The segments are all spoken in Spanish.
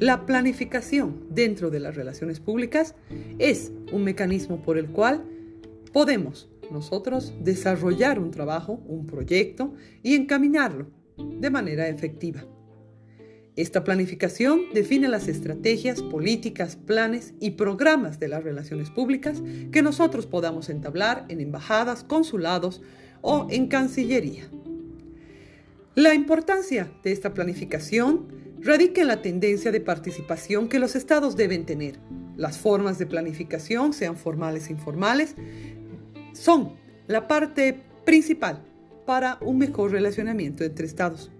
La planificación dentro de las relaciones públicas es un mecanismo por el cual podemos nosotros desarrollar un trabajo, un proyecto y encaminarlo de manera efectiva. Esta planificación define las estrategias, políticas, planes y programas de las relaciones públicas que nosotros podamos entablar en embajadas, consulados o en Cancillería. La importancia de esta planificación radica en la tendencia de participación que los estados deben tener. Las formas de planificación, sean formales e informales, son la parte principal para un mejor relacionamiento entre estados.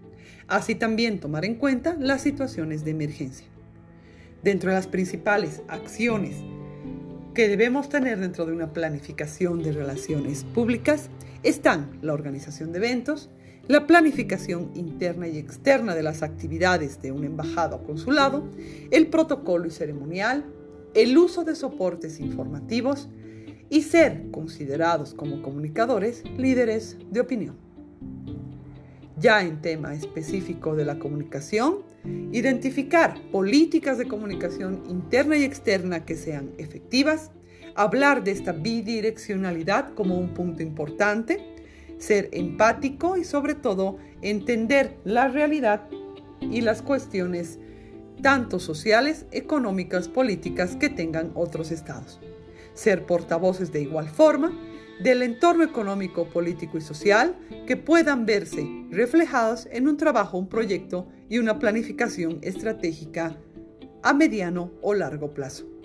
Así también tomar en cuenta las situaciones de emergencia. Dentro de las principales acciones que debemos tener dentro de una planificación de relaciones públicas están la organización de eventos, la planificación interna y externa de las actividades de una embajada o consulado, el protocolo y ceremonial, el uso de soportes informativos y ser considerados como comunicadores líderes de opinión. Ya en tema específico de la comunicación, identificar políticas de comunicación interna y externa que sean efectivas, hablar de esta bidireccionalidad como un punto importante, ser empático y sobre todo entender la realidad y las cuestiones tanto sociales, económicas, políticas que tengan otros estados. Ser portavoces de igual forma del entorno económico, político y social que puedan verse reflejados en un trabajo, un proyecto y una planificación estratégica a mediano o largo plazo.